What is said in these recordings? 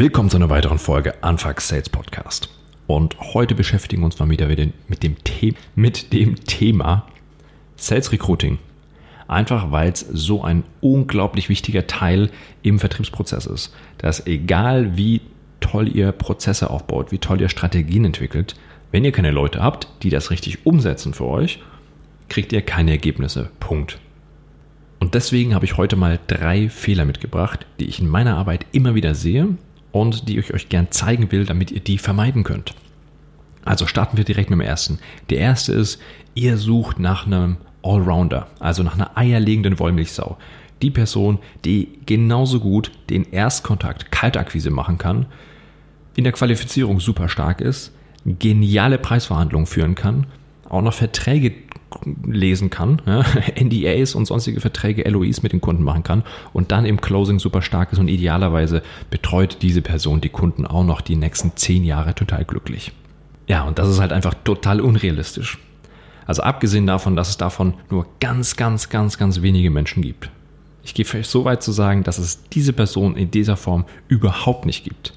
Willkommen zu einer weiteren Folge Anfang Sales Podcast. Und heute beschäftigen wir uns mal wieder mit dem, The mit dem Thema Sales Recruiting. Einfach weil es so ein unglaublich wichtiger Teil im Vertriebsprozess ist. Dass egal wie toll ihr Prozesse aufbaut, wie toll ihr Strategien entwickelt, wenn ihr keine Leute habt, die das richtig umsetzen für euch, kriegt ihr keine Ergebnisse. Punkt. Und deswegen habe ich heute mal drei Fehler mitgebracht, die ich in meiner Arbeit immer wieder sehe und die ich euch gern zeigen will, damit ihr die vermeiden könnt. Also starten wir direkt mit dem ersten. Der erste ist, ihr sucht nach einem Allrounder, also nach einer eierlegenden Wollmilchsau. Die Person, die genauso gut den Erstkontakt Kaltakquise machen kann, in der Qualifizierung super stark ist, geniale Preisverhandlungen führen kann, auch noch Verträge lesen kann, ja, NDAs und sonstige Verträge, LOIs mit den Kunden machen kann und dann im Closing super stark ist und idealerweise betreut diese Person die Kunden auch noch die nächsten zehn Jahre total glücklich. Ja, und das ist halt einfach total unrealistisch. Also abgesehen davon, dass es davon nur ganz, ganz, ganz, ganz wenige Menschen gibt. Ich gehe vielleicht so weit zu sagen, dass es diese Person in dieser Form überhaupt nicht gibt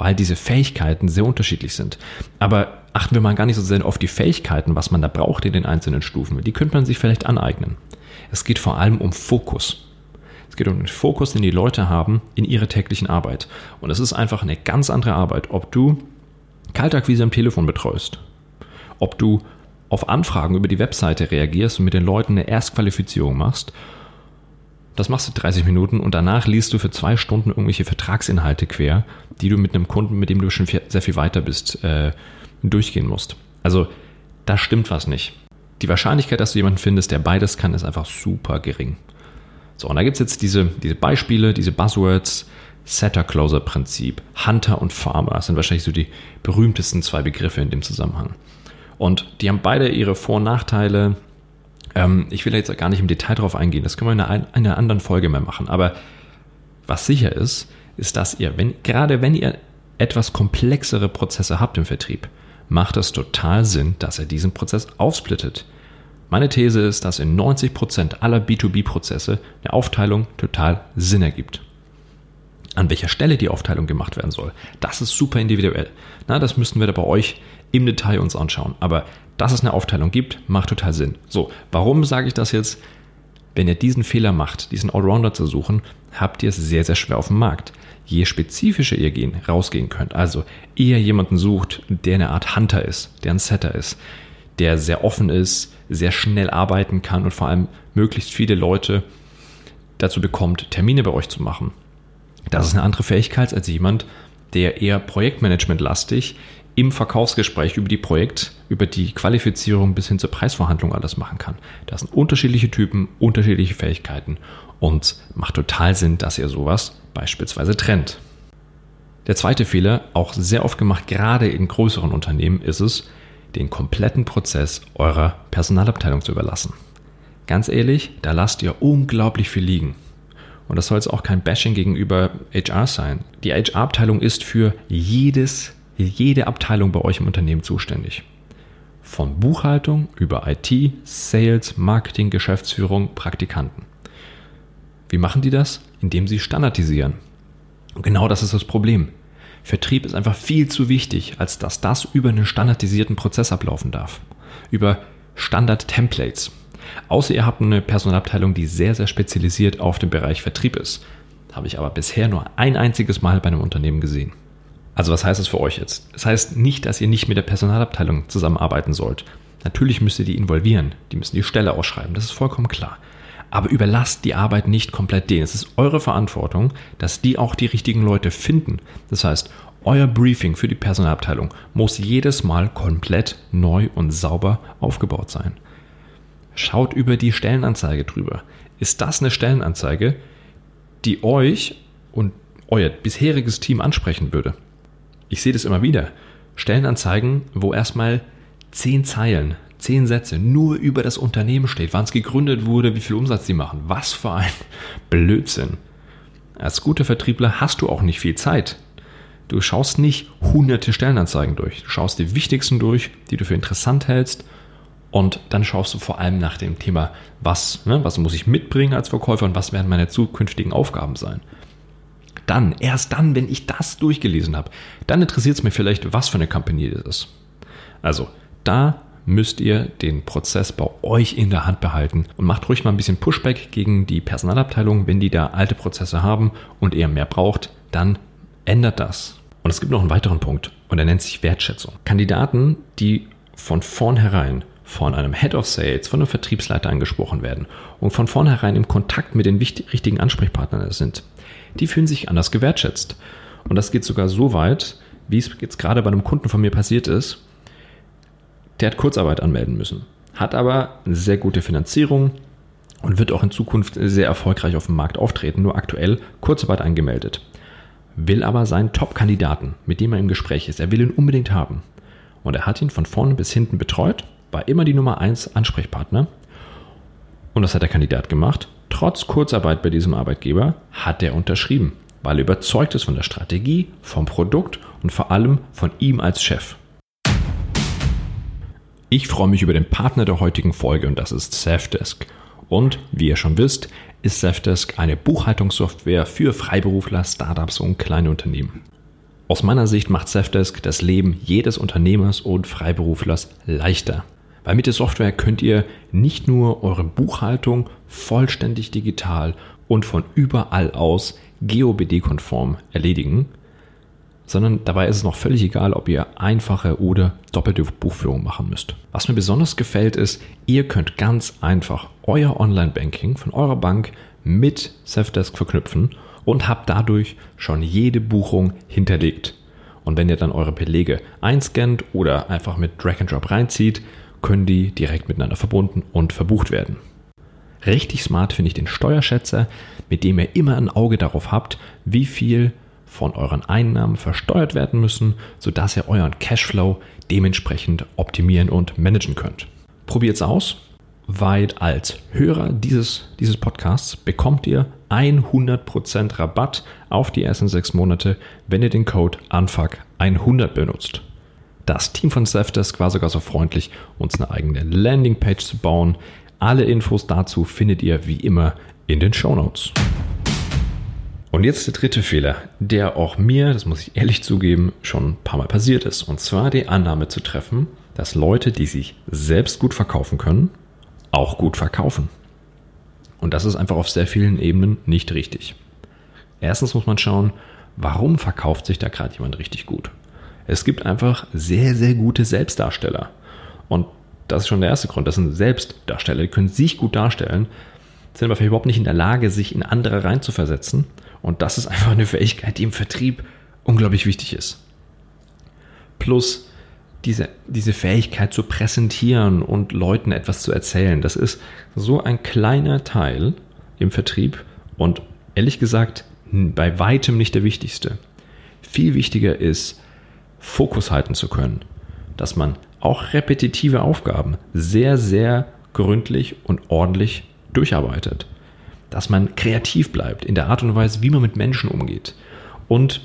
weil diese Fähigkeiten sehr unterschiedlich sind. Aber achten wir mal gar nicht so sehr auf die Fähigkeiten, was man da braucht in den einzelnen Stufen. Die könnte man sich vielleicht aneignen. Es geht vor allem um Fokus. Es geht um den Fokus, den die Leute haben in ihrer täglichen Arbeit. Und es ist einfach eine ganz andere Arbeit, ob du Kaltakquise am Telefon betreust, ob du auf Anfragen über die Webseite reagierst und mit den Leuten eine Erstqualifizierung machst das machst du 30 Minuten und danach liest du für zwei Stunden irgendwelche Vertragsinhalte quer, die du mit einem Kunden, mit dem du schon sehr viel weiter bist, äh, durchgehen musst. Also da stimmt was nicht. Die Wahrscheinlichkeit, dass du jemanden findest, der beides kann, ist einfach super gering. So, und da gibt es jetzt diese, diese Beispiele, diese Buzzwords, Setter-Closer-Prinzip, Hunter und Farmer. Das sind wahrscheinlich so die berühmtesten zwei Begriffe in dem Zusammenhang. Und die haben beide ihre Vor- und Nachteile, ähm, ich will jetzt gar nicht im Detail darauf eingehen, das können wir in einer, einer anderen Folge mehr machen. Aber was sicher ist, ist, dass ihr, wenn, gerade wenn ihr etwas komplexere Prozesse habt im Vertrieb, macht es total Sinn, dass ihr diesen Prozess aufsplittet. Meine These ist, dass in 90% aller B2B-Prozesse eine Aufteilung total Sinn ergibt. An welcher Stelle die Aufteilung gemacht werden soll, das ist super individuell. Na, das müssten wir da bei euch im Detail uns anschauen. Aber dass es eine Aufteilung gibt, macht total Sinn. So, warum sage ich das jetzt? Wenn ihr diesen Fehler macht, diesen Allrounder zu suchen, habt ihr es sehr, sehr schwer auf dem Markt. Je spezifischer ihr gehen, rausgehen könnt, also eher jemanden sucht, der eine Art Hunter ist, der ein Setter ist, der sehr offen ist, sehr schnell arbeiten kann und vor allem möglichst viele Leute dazu bekommt, Termine bei euch zu machen. Das ist eine andere Fähigkeit als jemand, der eher Projektmanagement-lastig im Verkaufsgespräch über die Projekt, über die Qualifizierung bis hin zur Preisverhandlung alles machen kann. Das sind unterschiedliche Typen, unterschiedliche Fähigkeiten und macht total Sinn, dass ihr sowas beispielsweise trennt. Der zweite Fehler, auch sehr oft gemacht, gerade in größeren Unternehmen, ist es, den kompletten Prozess eurer Personalabteilung zu überlassen. Ganz ehrlich, da lasst ihr unglaublich viel liegen. Und das soll jetzt auch kein Bashing gegenüber HR sein. Die HR-Abteilung ist für jedes jede Abteilung bei euch im Unternehmen zuständig. Von Buchhaltung über IT, Sales, Marketing, Geschäftsführung, Praktikanten. Wie machen die das? Indem sie standardisieren. Und genau das ist das Problem. Vertrieb ist einfach viel zu wichtig, als dass das über einen standardisierten Prozess ablaufen darf. Über Standard-Templates. Außer ihr habt eine Personalabteilung, die sehr, sehr spezialisiert auf den Bereich Vertrieb ist. Habe ich aber bisher nur ein einziges Mal bei einem Unternehmen gesehen. Also was heißt das für euch jetzt? Das heißt nicht, dass ihr nicht mit der Personalabteilung zusammenarbeiten sollt. Natürlich müsst ihr die involvieren, die müssen die Stelle ausschreiben, das ist vollkommen klar. Aber überlasst die Arbeit nicht komplett denen. Es ist eure Verantwortung, dass die auch die richtigen Leute finden. Das heißt, euer Briefing für die Personalabteilung muss jedes Mal komplett neu und sauber aufgebaut sein. Schaut über die Stellenanzeige drüber. Ist das eine Stellenanzeige, die euch und euer bisheriges Team ansprechen würde? Ich sehe das immer wieder. Stellenanzeigen, wo erstmal zehn Zeilen, zehn Sätze nur über das Unternehmen steht, wann es gegründet wurde, wie viel Umsatz sie machen. Was für ein Blödsinn. Als guter Vertriebler hast du auch nicht viel Zeit. Du schaust nicht hunderte Stellenanzeigen durch. Du schaust die wichtigsten durch, die du für interessant hältst. Und dann schaust du vor allem nach dem Thema, was, ne, was muss ich mitbringen als Verkäufer und was werden meine zukünftigen Aufgaben sein. Dann, erst dann, wenn ich das durchgelesen habe, dann interessiert es mich vielleicht, was für eine Company das ist. Also, da müsst ihr den Prozess bei euch in der Hand behalten und macht ruhig mal ein bisschen Pushback gegen die Personalabteilung, wenn die da alte Prozesse haben und ihr mehr braucht, dann ändert das. Und es gibt noch einen weiteren Punkt und der nennt sich Wertschätzung. Kandidaten, die von vornherein von einem Head of Sales, von einem Vertriebsleiter angesprochen werden und von vornherein im Kontakt mit den richtigen Ansprechpartnern sind, die fühlen sich anders gewertschätzt. Und das geht sogar so weit, wie es jetzt gerade bei einem Kunden von mir passiert ist. Der hat Kurzarbeit anmelden müssen, hat aber eine sehr gute Finanzierung und wird auch in Zukunft sehr erfolgreich auf dem Markt auftreten, nur aktuell Kurzarbeit angemeldet. Will aber seinen Top-Kandidaten, mit dem er im Gespräch ist, er will ihn unbedingt haben. Und er hat ihn von vorne bis hinten betreut, war immer die Nummer 1 Ansprechpartner. Und das hat der Kandidat gemacht. Trotz Kurzarbeit bei diesem Arbeitgeber hat er unterschrieben, weil er überzeugt ist von der Strategie, vom Produkt und vor allem von ihm als Chef. Ich freue mich über den Partner der heutigen Folge und das ist Safdesk. Und wie ihr schon wisst, ist Safdesk eine Buchhaltungssoftware für Freiberufler, Startups und kleine Unternehmen. Aus meiner Sicht macht Safdesk das Leben jedes Unternehmers und Freiberuflers leichter. Weil mit der Software könnt ihr nicht nur eure Buchhaltung vollständig digital und von überall aus GOBD-konform erledigen, sondern dabei ist es noch völlig egal, ob ihr einfache oder doppelte Buchführung machen müsst. Was mir besonders gefällt ist, ihr könnt ganz einfach euer Online-Banking von eurer Bank mit Safdesk verknüpfen und habt dadurch schon jede Buchung hinterlegt. Und wenn ihr dann eure Belege einscannt oder einfach mit Drag and Drop reinzieht, können die direkt miteinander verbunden und verbucht werden. Richtig smart finde ich den Steuerschätzer, mit dem ihr immer ein Auge darauf habt, wie viel von euren Einnahmen versteuert werden müssen, sodass ihr euren Cashflow dementsprechend optimieren und managen könnt. Probiert es aus, weil als Hörer dieses, dieses Podcasts bekommt ihr 100% Rabatt auf die ersten sechs Monate, wenn ihr den Code ANFAG100 benutzt. Das Team von Safdesk war sogar so freundlich, uns eine eigene Landingpage zu bauen. Alle Infos dazu findet ihr wie immer in den Show Notes. Und jetzt der dritte Fehler, der auch mir, das muss ich ehrlich zugeben, schon ein paar Mal passiert ist. Und zwar die Annahme zu treffen, dass Leute, die sich selbst gut verkaufen können, auch gut verkaufen. Und das ist einfach auf sehr vielen Ebenen nicht richtig. Erstens muss man schauen, warum verkauft sich da gerade jemand richtig gut. Es gibt einfach sehr, sehr gute Selbstdarsteller. Und das ist schon der erste Grund. Das sind Selbstdarsteller, die können sich gut darstellen, sind aber vielleicht überhaupt nicht in der Lage, sich in andere reinzuversetzen und das ist einfach eine Fähigkeit, die im Vertrieb unglaublich wichtig ist. Plus diese, diese Fähigkeit zu präsentieren und Leuten etwas zu erzählen, das ist so ein kleiner Teil im Vertrieb und ehrlich gesagt bei weitem nicht der wichtigste. Viel wichtiger ist, Fokus halten zu können, dass man auch repetitive Aufgaben sehr, sehr gründlich und ordentlich durcharbeitet dass man kreativ bleibt in der Art und Weise, wie man mit Menschen umgeht und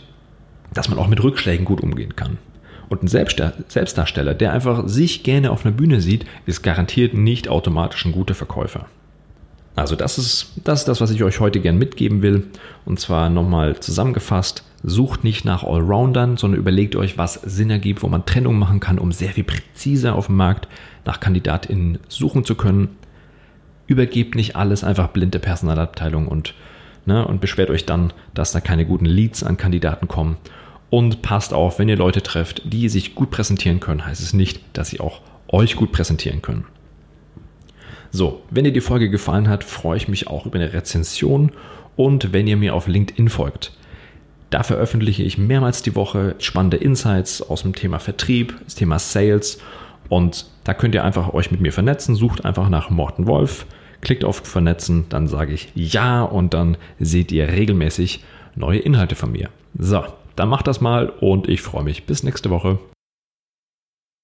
dass man auch mit Rückschlägen gut umgehen kann. Und ein Selbstdarsteller, der einfach sich gerne auf einer Bühne sieht, ist garantiert nicht automatisch ein guter Verkäufer. Also das ist, das ist das, was ich euch heute gern mitgeben will. Und zwar nochmal zusammengefasst, sucht nicht nach Allroundern, sondern überlegt euch, was Sinn ergibt, wo man Trennung machen kann, um sehr viel präziser auf dem Markt nach KandidatInnen suchen zu können übergebt nicht alles einfach blinde Personalabteilung und, ne, und beschwert euch dann, dass da keine guten Leads an Kandidaten kommen. Und passt auf, wenn ihr Leute trefft, die sich gut präsentieren können, heißt es nicht, dass sie auch euch gut präsentieren können. So, wenn dir die Folge gefallen hat, freue ich mich auch über eine Rezension und wenn ihr mir auf LinkedIn folgt. Da veröffentliche ich mehrmals die Woche spannende Insights aus dem Thema Vertrieb, das Thema Sales und da könnt ihr einfach euch mit mir vernetzen, sucht einfach nach Morten Wolf, klickt auf Vernetzen, dann sage ich Ja und dann seht ihr regelmäßig neue Inhalte von mir. So, dann macht das mal und ich freue mich. Bis nächste Woche.